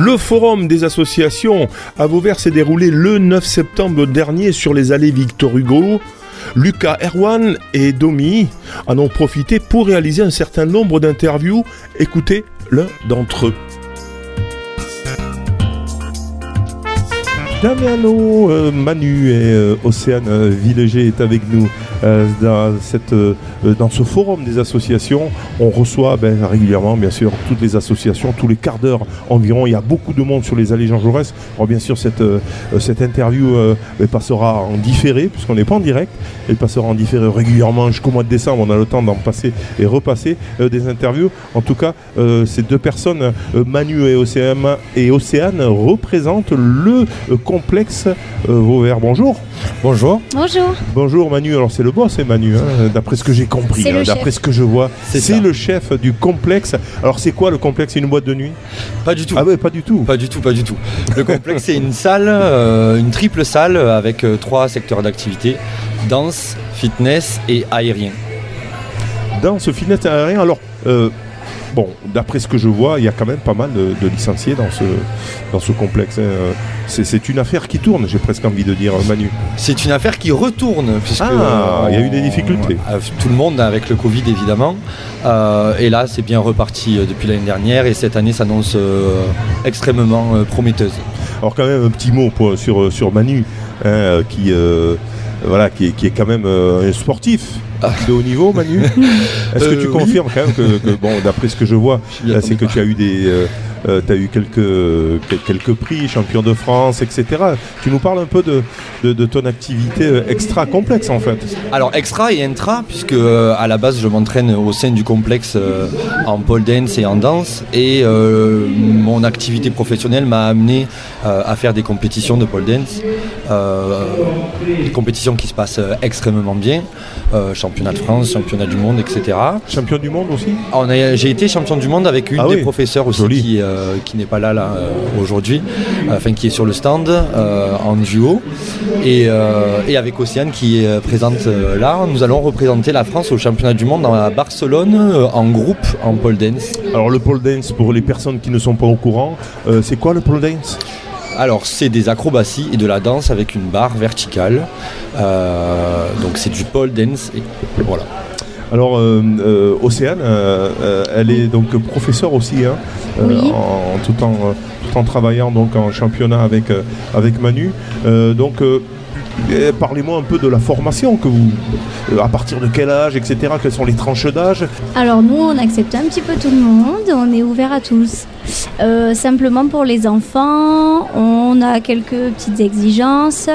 Le forum des associations à Vauvert s'est déroulé le 9 septembre dernier sur les allées Victor Hugo. Lucas Erwan et Domi en ont profité pour réaliser un certain nombre d'interviews. Écoutez l'un d'entre eux. Damiano, euh, Manu et euh, Océane Villéger est avec nous dans, cette, dans ce forum des associations. On reçoit ben, régulièrement, bien sûr, toutes les associations, tous les quarts d'heure environ. Il y a beaucoup de monde sur les allées Jean Jaurès. Alors, bien sûr, cette, cette interview passera en différé, puisqu'on n'est pas en direct. Elle passera en différé régulièrement jusqu'au mois de décembre. On a le temps d'en passer et repasser des interviews. En tout cas, ces deux personnes, Manu et Océane, et Océane représentent le complexe euh, Vauvert. Bonjour. Bonjour. Bonjour. Bonjour Manu. Alors c'est le boss, c'est Manu, hein, d'après ce que j'ai compris, hein, d'après ce que je vois. C'est le chef du complexe. Alors c'est quoi le complexe? C'est une boîte de nuit? Pas du tout. Ah ouais, pas du tout. Pas du tout, pas du tout. Le complexe c'est une salle, euh, une triple salle avec euh, trois secteurs d'activité danse, fitness et aérien. Danse, fitness, et aérien. Alors bon, d'après ce que je vois, il y a quand même pas mal de, licenciés dans ce, dans ce complexe. Hein. C'est une affaire qui tourne, j'ai presque envie de dire, Manu. C'est une affaire qui retourne, puisque ah, il y a eu des difficultés. Euh, tout le monde avec le Covid, évidemment. Euh, et là, c'est bien reparti euh, depuis l'année dernière, et cette année s'annonce extrêmement prometteuse. Alors quand même un petit mot sur, sur Manu, hein, qui, voilà, qui, qui, est quand même un sportif de haut niveau, Manu. Est-ce que tu euh, confirmes quand même que, bon, d'après ce que je vois, c'est que tu as eu des, euh, euh, tu as eu quelques, quelques prix, champion de France, etc. Tu nous parles un peu de, de, ton activité extra complexe en fait. Alors extra et intra, puisque à la base je m'entraîne au sein du complexe en pole dance et en danse, et mon activité professionnelle m'a amené à faire des compétitions de pole dance, des compétitions qui se passent extrêmement bien championnat de France, championnat du monde, etc. Champion du monde aussi? J'ai été champion du monde avec une ah des professeurs aussi qui, euh, qui n'est pas là, là euh, aujourd'hui, enfin qui est sur le stand euh, en duo. Et, avec Océane qui est présente là, nous allons représenter la France au championnat du monde à Barcelone en groupe en pole dance. Alors le pole dance, pour les personnes qui ne sont pas au courant, c'est quoi le pole dance? Alors c'est des acrobaties et de la danse avec une barre verticale. Euh, donc c'est du pole dance et voilà. Alors, euh, euh, Océane, elle est donc professeure aussi, hein, en, tout, en, tout en travaillant donc en championnat avec, avec Manu. donc, Parlez-moi un peu de la formation que vous, à partir de quel âge, etc. Quelles sont les tranches d'âge? Alors nous, on accepte un petit peu tout le monde, on est ouvert à tous. Euh, simplement pour les enfants, on a quelques petites exigences.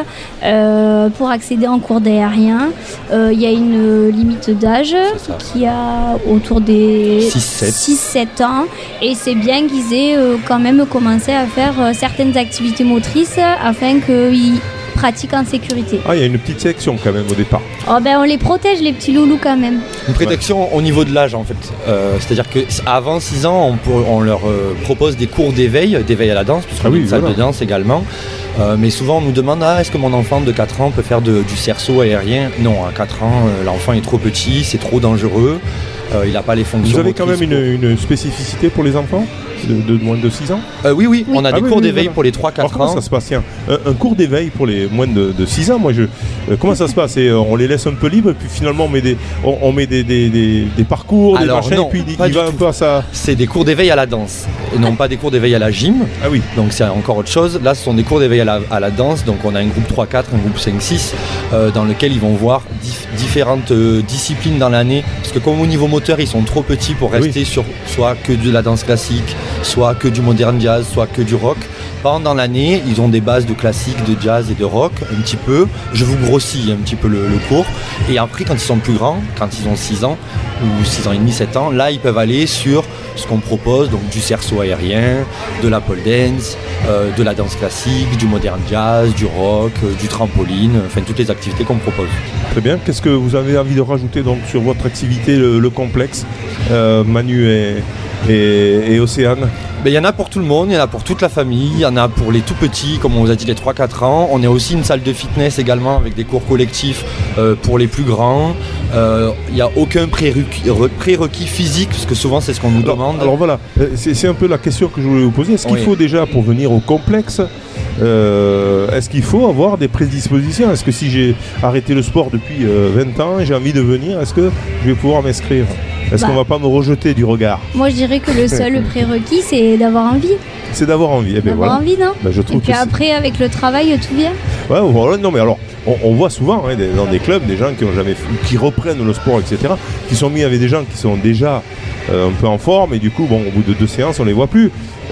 Euh, pour accéder en cours d'aérien, euh, il y a une limite d'âge qui a autour des 6-7 ans. Et c'est bien qu'ils aient quand même commencé à faire certaines activités motrices afin qu'ils pratique en sécurité. Ah, il y a une petite section quand même au départ. Oh, ben, on les protège, les petits loulous quand même. Une protection au niveau de l'âge en fait. Euh, c'est-à-dire qu'avant 6 ans, on, leur euh, propose des cours d'éveil, d'éveil à la danse, puisqu'on ah a une salle de danse également. Euh, mais souvent on nous demande ah, est-ce que mon enfant de 4 ans peut faire du cerceau aérien? Non, à 4 ans, l'enfant est trop petit, c'est trop dangereux, il n'a pas les fonctions. Vous avez quand même une spécificité pour les enfants de, moins de 6 ans euh, oui, oui, on a des ah cours d'éveil pour les 3-4 ans. ça se passe un, cours d'éveil pour les moins de, 6 ans, moi je. Euh, comment ça se passe? Euh, On les laisse un peu libres, et puis finalement on met des, on, met des, des, parcours, des machins, et puis il, va un peu à ça. C'est des cours d'éveil à la danse, et non pas des cours d'éveil à la gym. Ah oui. Donc c'est encore autre chose. Là, ce sont des cours d'éveil à la, danse, donc on a un groupe 3-4, un groupe 5-6, dans lequel ils vont voir différentes disciplines dans l'année. Parce que comme au niveau moteur, ils sont trop petits pour rester sur soit que de la danse classique, soit que du modern jazz, soit que du rock. Pendant l'année, ils ont des bases de classique, de jazz et de rock, un petit peu. Je vous grossis un petit peu le, cours. Et après, quand ils sont plus grands, quand ils ont 6 ans, ou 6 ans et demi, 7 ans, là, ils peuvent aller sur ce qu'on propose, donc du cerceau aérien, de la pole dance, euh, de la danse classique, du modern jazz, du rock, euh, du trampoline, enfin toutes les activités qu'on propose. Très bien. Qu'est-ce que vous avez envie de rajouter sur votre activité, le, complexe, euh, Manu et, Océane? Ben, Il y en a pour tout le monde, il y en a pour toute la famille, il y en a pour les tout petits, comme on vous a dit, les 3-4 ans. On est aussi une salle de fitness également avec des cours collectifs euh, pour les plus grands. Euh, Il n'y a aucun prérequis, re- prérequis physique, parce que souvent c'est ce qu'on nous Alors, demande. alors voilà, euh, c'est un peu la question que je voulais vous poser. Est-ce qu'il Oui. faut déjà pour venir au complexe, euh, est-ce qu'il faut avoir des prédispositions? Est-ce que si j'ai arrêté le sport depuis euh, 20 ans et j'ai envie de venir, est-ce que je vais pouvoir m'inscrire? Est-ce Bah. qu'on va pas me rejeter du regard Moi, je dirais que le seul prérequis, c'est d'avoir envie. C'est d'avoir envie. Eh ben D'avoir voilà. envie, non Ben, je Et trouve puis que c'est- après, avec le travail, tout vient. Ouais, voilà, non mais alors, on, on voit souvent hein, des- dans des clubs des gens qui ont jamais fait- qui reprennent le sport, etc., qui sont mis avec des gens qui sont déjà euh, un peu en forme et du coup, bon, au bout de deux séances, on les voit plus.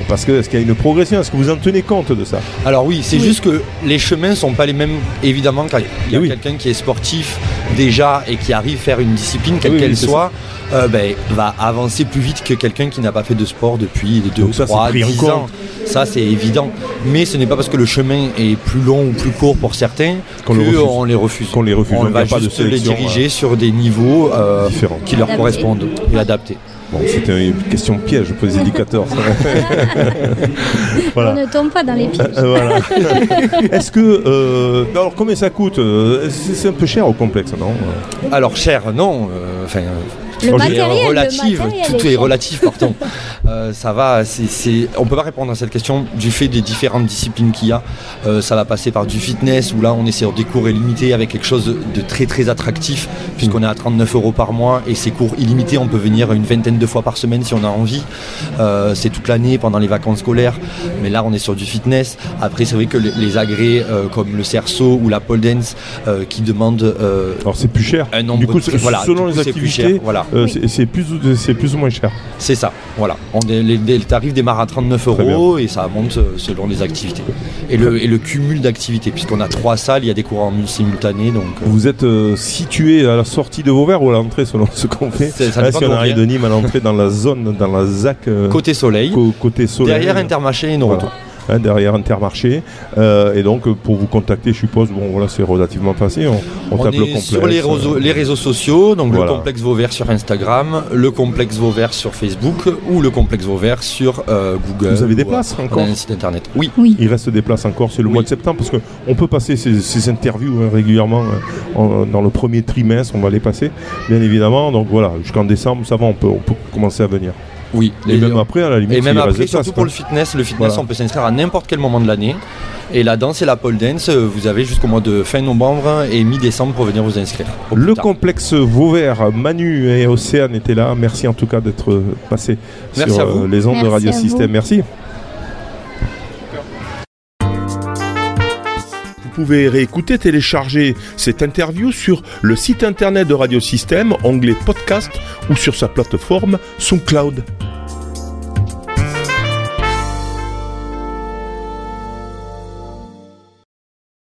Parce que est-ce qu'il y a une progression? Est-ce que vous en tenez compte de ça? Alors oui, c'est Oui. juste que les chemins sont pas les mêmes, évidemment, quand il y a Oui. quelqu'un qui est sportif déjà et qui arrive à faire une discipline, quelle Oui, oui, qu'elle c'est soit, euh, ben, va avancer plus vite que quelqu'un qui n'a pas fait de sport depuis 2, Donc ça, c'est 3, pris en 10 compte. ans. Ça, c'est évident. Mais ce n'est pas parce que le chemin est plus long ou plus court pour certains Qu'on le refuse. qu'on les refuse. Qu'on les refuse. On va pas de juste les sélection, diriger sur des niveaux euh, différents. qui leur correspondent et adaptés. Bon, c'était une question piège pour les éducateurs. voilà. On ne tombe pas dans les pieds. Euh, voilà. Est-ce que. euh, alors, combien ça coûte? Euh, C'est un peu cher au complexe, non? Alors cher, non. euh, Le Alors, tout est matériel, relatif, le matériel tout est relatif, pardon. Euh, ça va, c'est, c'est- on peut pas répondre à cette question du fait des différentes disciplines qu'il y a. Euh, ça va passer par du fitness où là on est sur des cours illimités avec quelque chose de très très attractif puisqu'on est à 39 euros par mois et ces cours illimités on peut venir une vingtaine de fois par semaine si on a envie. Euh, c'est toute l'année pendant les vacances scolaires, mais là on est sur du fitness. Après c'est vrai que les, les agrès euh, comme le cerceau ou la pole dance euh, qui demandent euh, Alors, c'est plus cher. un nombre du coup, de- voilà, selon du coup, les c'est plus activités, cher, voilà. Euh, Oui. c'est- plus, ou- c'est plus ou moins cher. C'est ça, voilà. On, les, les- les tarifs démarrent à 39 Très euros et ça monte euh, selon les activités. Et le, et le cumul d'activités, puisqu'on a trois salles, il y a des cours en simultané, donc euh, Vous êtes euh, situé à la sortie de Vauvert ou à l'entrée selon ce qu'on fait? C'est- ça Là, Si on arrive de Nîmes à l'entrée dans la zone, dans la ZAC, côté soleil, côté soleil? derrière Intermarché et Noroto. Voilà. Hein, derrière Intermarché. Euh, et donc, pour vous contacter, je suppose, bon, voilà, c'est relativement facile. On, on On tape le est complexe. sur les réseaux, euh, les réseaux sociaux, donc Voilà. le complexe Vauvert sur Instagram, le complexe Vauvert sur Facebook ou le complexe Vauvert sur euh, Google. Vous avez des ou, places on encore a un site internet. Oui, Oui. Il reste des places encore, c'est le Oui. mois de septembre, parce qu'on peut passer ces, ces interviews hein, régulièrement en- dans le premier trimestre, on va les passer, bien évidemment. Donc voilà, jusqu'en décembre, ça va, on peut, on peut commencer à venir. Oui. Et, Et- même après, à la limite, Et même après, surtout pour quoi. le fitness, le fitness, Voilà. on peut s'inscrire à n'importe quel moment de l'année. Et la danse et la pole dance, euh, vous avez jusqu'au mois de fin novembre et mi-décembre pour venir vous inscrire. Le complexe Vauvert, Manu et Océane étaient là. Merci en tout cas d'être euh, passés Merci sur à vous. euh, les ondes de Radio vous. Système. Merci. Pouvez réécouter, télécharger cette interview sur le site internet de Radio Système, onglet podcast ou sur sa plateforme SoundCloud.